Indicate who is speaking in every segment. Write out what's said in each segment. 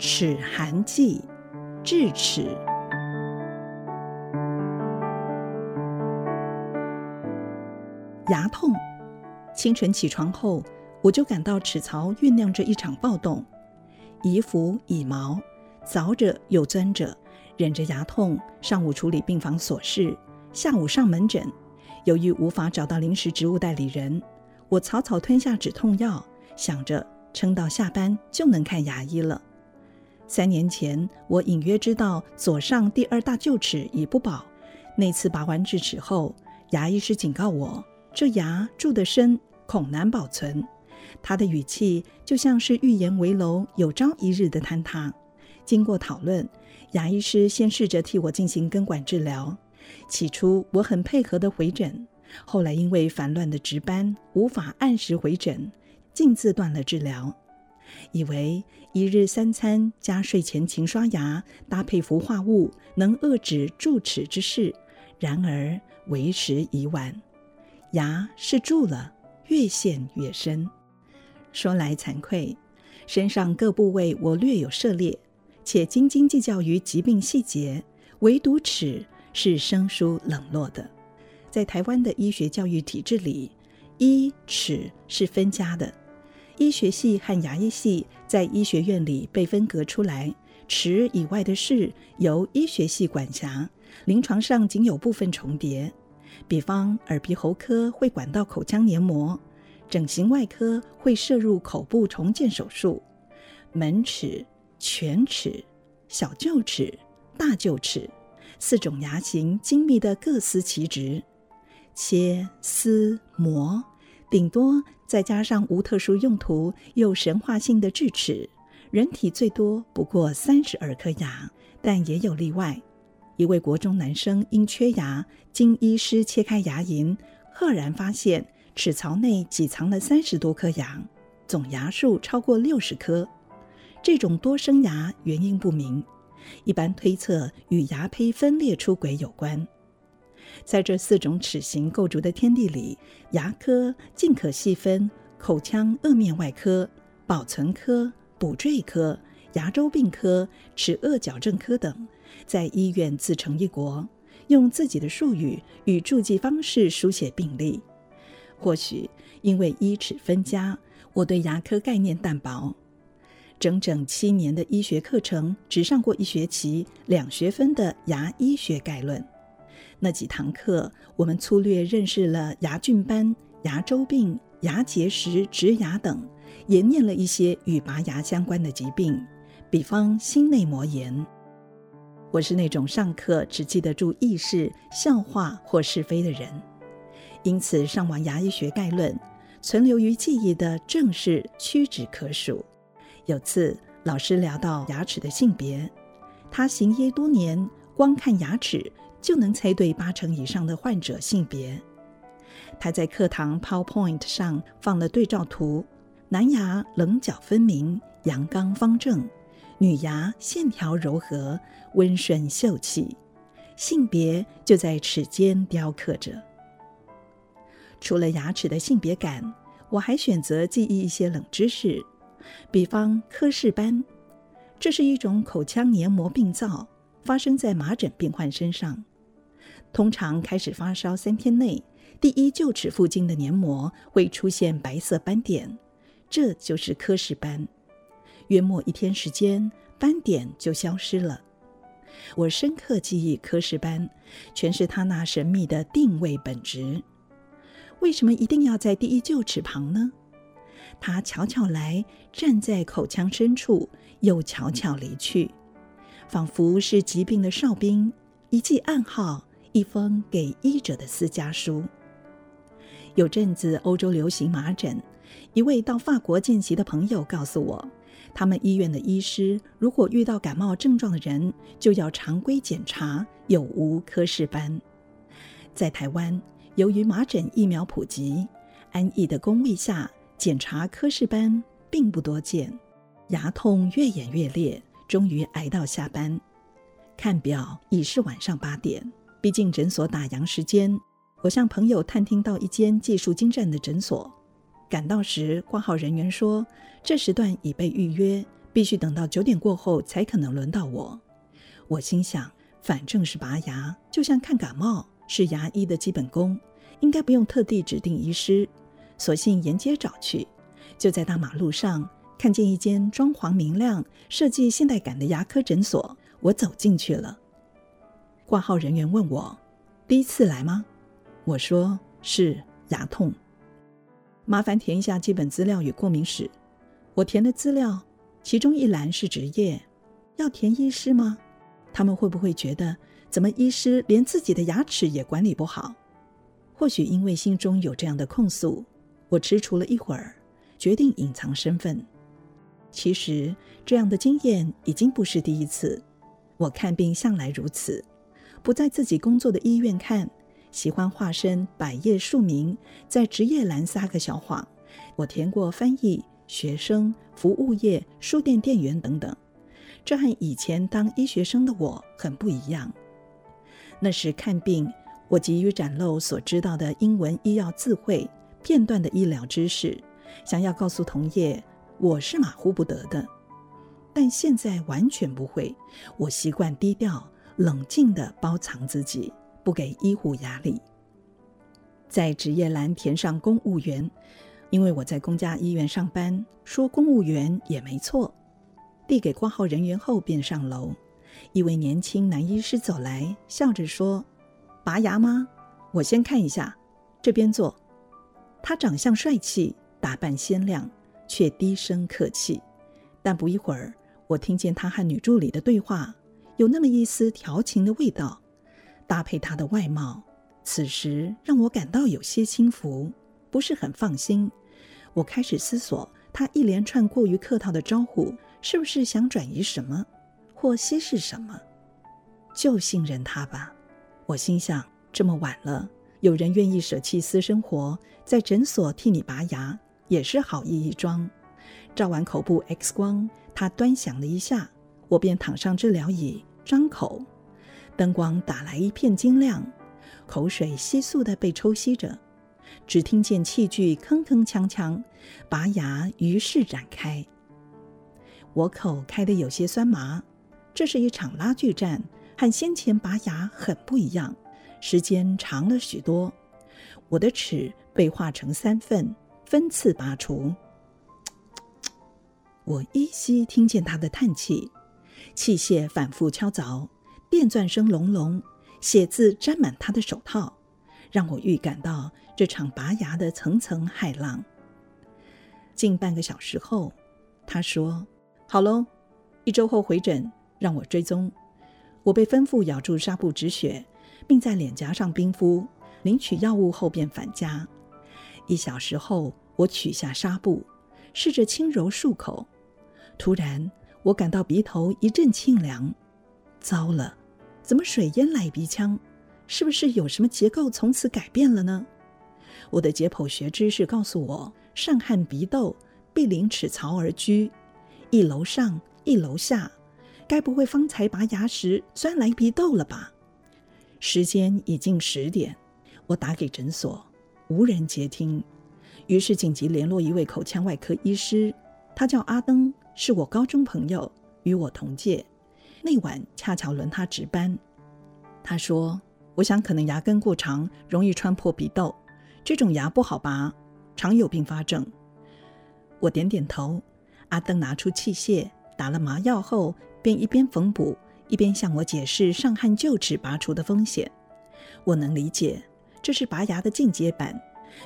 Speaker 1: 齿寒季，智齿。牙痛，清晨起床后，我就感到齿槽酝酿着一场暴动，以抚以毛，凿着又钻着，忍着牙痛。上午处理病房琐事，下午上门诊。由于无法找到临时职务代理人，我草草吞下止痛药，想着撑到下班就能看牙医了。三年前，我隐约知道左上第二大臼齿已不保。那次拔完智齿后，牙医师警告我，这牙蛀得深，恐难保存。他的语气就像是预言危楼有朝一日的坍塌。经过讨论，牙医师先试着替我进行根管治疗。起初我很配合地回诊，后来因为烦乱的值班无法按时回诊，径自断了治疗。以为一日三餐加睡前勤刷牙，搭配氟化物能遏止蛀齿之事，然而为时已晚，牙是蛀了，越陷越深。说来惭愧，身上各部位我略有涉猎，且斤斤计较于疾病细节，唯独齿是生疏冷落的。在台湾的医学教育体制里，医齿是分家的。医学系和牙医系在医学院里被分隔出来，齿以外的事由医学系管辖，临床上仅有部分重叠。比方耳鼻喉科会管到口腔黏膜，整形外科会涉入口部重建手术，门齿、犬齿、小臼齿、大臼齿四种牙型精密的各司其职，切、撕、磨。顶多再加上无特殊用途又神话性的智齿，人体最多不过三十二颗牙，但也有例外。一位国中男生因缺牙，经医师切开牙龈，赫然发现齿槽内挤藏了三十多颗牙，总牙数超过六十颗。这种多生牙原因不明，一般推测与牙胚分裂出轨有关。在这四种齿形构筑的天地里，牙科尽可细分口腔颌面外科、保存科、补缀科、牙周病科、齿顎矫正科等，在医院自成一国，用自己的术语与注记方式书写病历。或许因为医齿分家，我对牙科概念淡薄，整整七年的医学课程只上过一学期两学分的牙医学概论。那几堂课，我们粗略认识了牙菌斑、牙周病、牙结石、植牙等，也念了一些与拔牙相关的疾病，比方心内膜炎。我是那种上课只记得住軼事、笑话或是非的人，因此上完牙医学概论，存留于记忆的正是屈指可数。有次老师聊到牙齿的性别，他行医多年，光看牙齿。就能猜对八成以上的患者性别。他在课堂 PowerPoint 上放了对照图：男牙棱角分明、阳刚方正；女牙线条柔和、温顺秀气。性别就在齿间雕刻着。除了牙齿的性别感，我还选择记忆一些冷知识，比方科氏斑，这是一种口腔黏膜病灶。发生在麻疹病患身上，通常开始发烧三天内，第一臼齿附近的黏膜会出现白色斑点，这就是科氏斑。约莫一天时间，斑点就消失了。我深刻记忆科氏斑，全是它那神秘的定位本质。为什么一定要在第一臼齿旁呢？它悄悄来，站在口腔深处，又悄悄离去。仿佛是疾病的哨兵，一记暗号，一封给医者的私家书。有阵子欧洲流行麻疹，一位到法国见习的朋友告诉我，他们医院的医师如果遇到感冒症状的人，就要常规检查有无科氏斑。在台湾，由于麻疹疫苗普及，安逸的工位下检查科氏斑并不多见，牙痛越演越烈。终于挨到下班，看表已是晚上八点。毕竟诊所打烊时间，我向朋友探听到一间技术精湛的诊所。赶到时，挂号人员说这时段已被预约，必须等到九点过后才可能轮到我。我心想，反正是拔牙，就像看感冒，是牙医的基本功，应该不用特地指定医师，索性沿街找去。就在大马路上，看见一间装潢明亮、设计现代感的牙科诊所，我走进去了。挂号人员问我：“第一次来吗？”我说：“是，牙痛。”麻烦填一下基本资料与过敏史。我填的资料，其中一栏是职业，要填医师吗？他们会不会觉得，怎么医师连自己的牙齿也管理不好？或许因为心中有这样的控诉，我踟蹰了一会儿，决定隐藏身份。其实这样的经验已经不是第一次，我看病向来如此，不在自己工作的医院看。喜欢化身百业庶民，在职业栏撒个小谎。我填过翻译、学生、服务业、书店店员等等，这和以前当医学生的我很不一样。那时看病，我急于展露所知道的英文医药字汇、片段的医疗知识，想要告诉同业我是马虎不得的。但现在完全不会，我习惯低调、冷静地包藏自己。不给医护压力，在职业栏填上公务员，因为我在公家医院上班，说公务员也没错。递给挂号人员后，便上楼。一位年轻男医师走来，笑着说：“拔牙吗？我先看一下，这边坐。”他长相帅气，打扮鲜亮，却低声客气。但不一会儿，我听见他和女助理的对话，有那么一丝调情的味道。搭配他的外貌，此时让我感到有些轻浮，不是很放心。我开始思索，他一连串过于客套的招呼，是不是想转移什么，或稀释什么？就信任他吧。我心想，这么晚了，有人愿意舍弃私生活，在诊所替你拔牙，也是好意一桩。照完口部 X 光，他端详了一下，我便躺上治疗椅，张口。灯光打来一片晶亮，口水窸窣地被抽吸着，只听见器具铿铿锵锵，拔牙于是展开。我口开得有些酸麻，这是一场拉锯战，和先前拔牙很不一样，时间长了许多。我的齿被划成三份，分次拔除。我依稀听见他的叹气，器械反复敲凿。电钻声隆隆，血渍沾满他的手套，让我预感到这场拔牙的层层骇浪。近半个小时后，他说：“好喽，一周后回诊，让我追踪。”我被吩咐咬住纱布止血，并在脸颊上冰敷，领取药物后便返家。一小时后，我取下纱布，试着轻柔漱口，突然我感到鼻头一阵沁凉。糟了！怎么水淹来鼻腔？是不是有什么结构从此改变了呢？我的解剖学知识告诉我，上颌鼻窦必邻齿槽而居，一楼上一楼下，该不会方才拔牙时钻来鼻窦了吧？时间已近十点，我打给诊所，无人接听，于是紧急联络一位口腔外科医师，他叫阿登，是我高中朋友，与我同届。那晚恰巧轮他值班，他说：“我想可能牙根过长，容易穿破鼻窦，这种牙不好拔，常有并发症。”我点点头。阿登拿出器械，打了麻药后，便一边缝补，一边向我解释上颌臼齿拔除的风险。我能理解，这是拔牙的进阶版，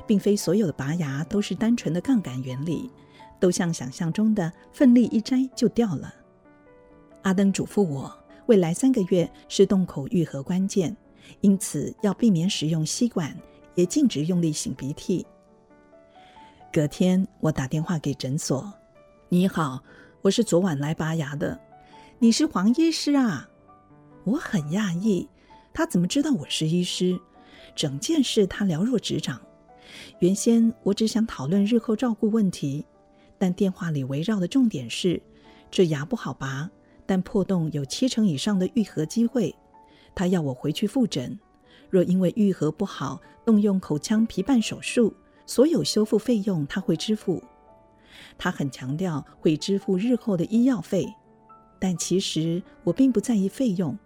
Speaker 1: 并非所有的拔牙都是单纯的杠杆原理，都像想象中的奋力一摘就掉了。阿登嘱咐我，未来三个月是洞口愈合关键，因此要避免使用吸管，也禁止用力擤鼻涕。隔天，我打电话给诊所：“你好，我是昨晚来拔牙的，你是黄医师啊？”我很讶异，他怎么知道我是医师？整件事他了若指掌。原先我只想讨论日后照顾问题，但电话里围绕的重点是这牙不好拔。但破洞有七成以上的愈合机会，他要我回去复诊。若因为愈合不好，动用口腔皮瓣手术，所有修复费用他会支付。他很强调会支付日后的医药费，但其实我并不在意费用。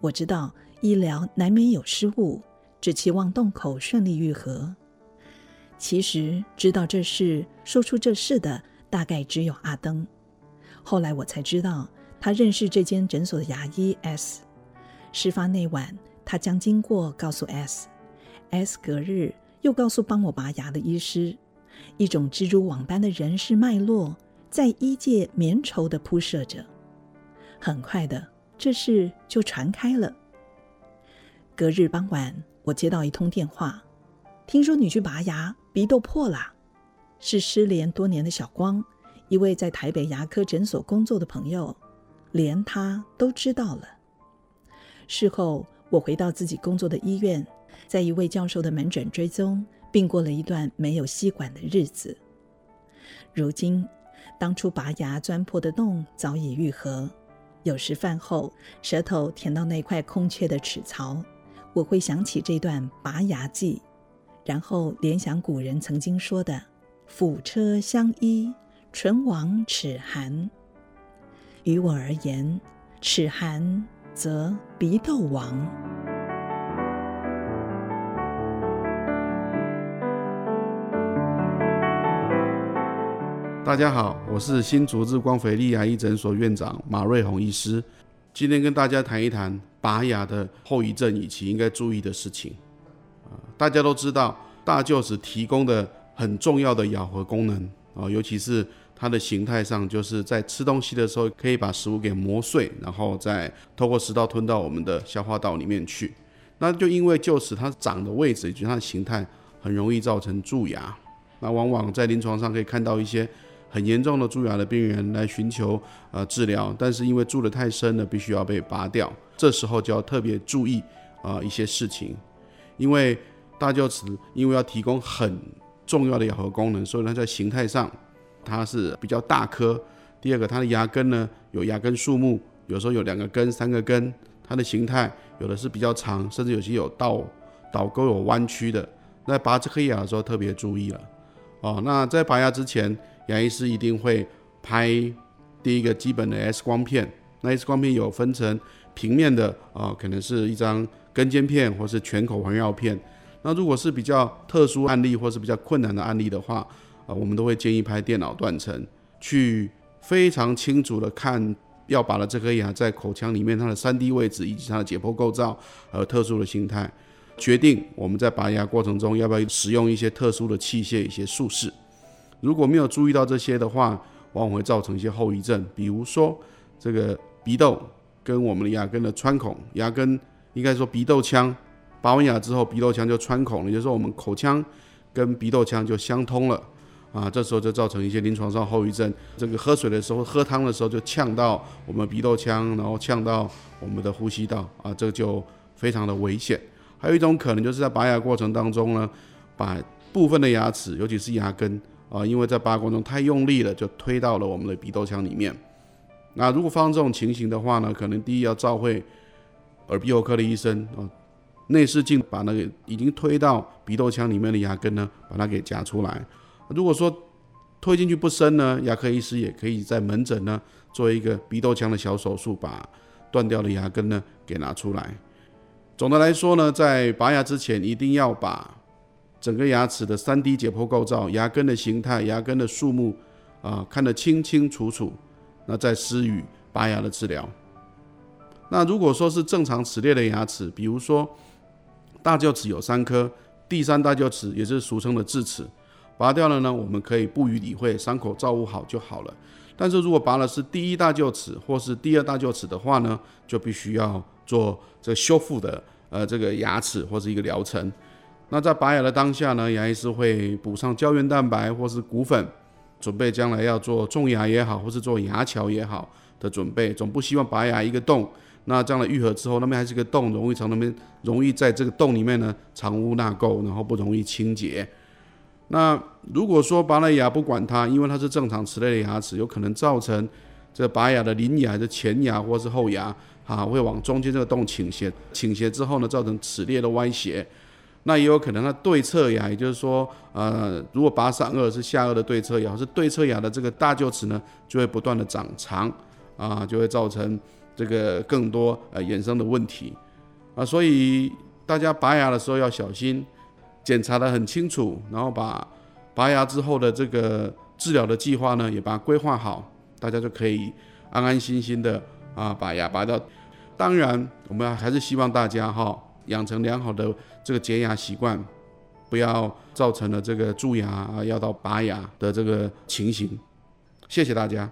Speaker 1: 我知道医疗难免有失误，只期望洞口顺利愈合。其实知道这事、说出这事的，大概只有阿登。后来我才知道，他认识这间诊所的牙医 S。事发那晚，他将经过告诉 S，S 隔日又告诉帮我拔牙的医师。一种蜘蛛网般的人事脉络在医界绵稠地铺设着。很快的，这事就传开了。隔日傍晚，我接到一通电话，听说你去拔牙，鼻窦破了，是失联多年的小光，一位在台北牙科诊所工作的朋友，连他都知道了。事后，我回到自己工作的医院，在一位教授的门诊追踪。并过了一段没有吸管的日子。如今，当初拔牙钻破的洞早已愈合。有时饭后，舌头舔到那块空缺的齿槽，我会想起这段拔牙记，然后联想古人曾经说的“辅车相依，唇亡齿寒”。于我而言，齿寒则鼻窦亡。
Speaker 2: 大家好，我是新竹日光斐丽牙医诊所院长马瑞红医师。今天跟大家谈一谈拔牙的后遗症以及应该注意的事情。大家都知道大臼齿提供的很重要的咬合功能啊，尤其是它的形态上，就是在吃东西的时候可以把食物给磨碎，然后再透过食道吞到我们的消化道里面去。那就因为臼齿它长的位置以及它的形态，很容易造成蛀牙。那往往在临床上可以看到一些。很严重的蛀牙的病人来寻求呃治疗，但是因为蛀得太深了，必须要被拔掉。这时候就要特别注意啊、呃、一些事情，因为大臼齿因为要提供很重要的咬合功能，所以它在形态上它是比较大颗。第二个，它的牙根呢有牙根数目，有时候有两个根、三个根。它的形态有的是比较长，甚至有些有倒倒钩、有弯曲的。那拔这颗牙的时候特别注意了哦。那在拔牙之前，牙医师一定会拍第一个基本的 X 光片，那 X 光片有分成平面的啊、可能是一张根尖片或是全口环绕片。那如果是比较特殊案例或是比较困难的案例的话，啊、我们都会建议拍电脑断层，去非常清楚的看要拔的这颗牙在口腔里面它的 3D 位置以及它的解剖构造和特殊的形态，决定我们在拔牙过程中要不要使用一些特殊的器械、一些术式。如果没有注意到这些的话，往往会造成一些后遗症，比如说这个鼻窦跟我们的牙根的穿孔，牙根应该说鼻窦腔，拔完牙之后鼻窦腔就穿孔了，也就是说我们口腔跟鼻窦腔就相通了啊，这时候就造成一些临床上后遗症，这个喝水的时候、喝汤的时候就呛到我们鼻窦腔，然后呛到我们的呼吸道啊，这就非常的危险。还有一种可能就是在拔牙过程当中呢，把部分的牙齿，尤其是牙根。啊，因为在拔过程中太用力了，就推到了我们的鼻窦腔里面。那如果发生这种情形的话呢，可能第一要照会耳鼻喉科的医生啊，内视镜把那个已经推到鼻窦腔里面的牙根呢，把它给夹出来。如果说推进去不深呢，牙科医师也可以在门诊呢做一个鼻窦腔的小手术，把断掉的牙根呢给拿出来。总的来说呢，在拔牙之前一定要把整个牙齿的三 D 解剖构造、牙根的形态、牙根的数目，啊，看得清清楚楚，那再施予拔牙的治疗。那如果说是正常齿列的牙齿，比如说大臼齿有三颗，第三大臼齿也是俗称的智齿，拔掉了呢，我们可以不予理会，伤口照顾好就好了。但是如果拔的是第一大臼齿或是第二大臼齿的话呢，就必须要做这修复的呃这个牙齿或是一个疗程。那在拔牙的当下呢，牙医师会补上胶原蛋白或是骨粉，准备将来要做种牙也好，或是做牙桥也好的准备。总不希望拔牙一个洞，那这样的愈合之后，那边还是个洞，容易从那边容易在这个洞里面呢藏污纳垢，然后不容易清洁。那如果说拔了牙不管它，因为它是正常齿类的牙齿，有可能造成这拔牙的邻牙的前牙或是后牙啊会往中间这个洞倾斜，倾斜之后呢，造成齿列的歪斜。那也有可能它对侧牙，也就是说，呃，如果拔上颚是下颚的对侧牙，是对侧牙的这个大臼齿呢，就会不断的长长，啊，就会造成这个更多呃衍生的问题，啊，所以大家拔牙的时候要小心，检查得很清楚，然后把拔牙之后的这个治疗的计划呢，也把它规划好，大家就可以安安心心的啊把牙拔掉。当然，我们还是希望大家哈养成良好的这个洁牙习惯，不要造成了这个蛀牙啊要到拔牙的这个情形。谢谢大家。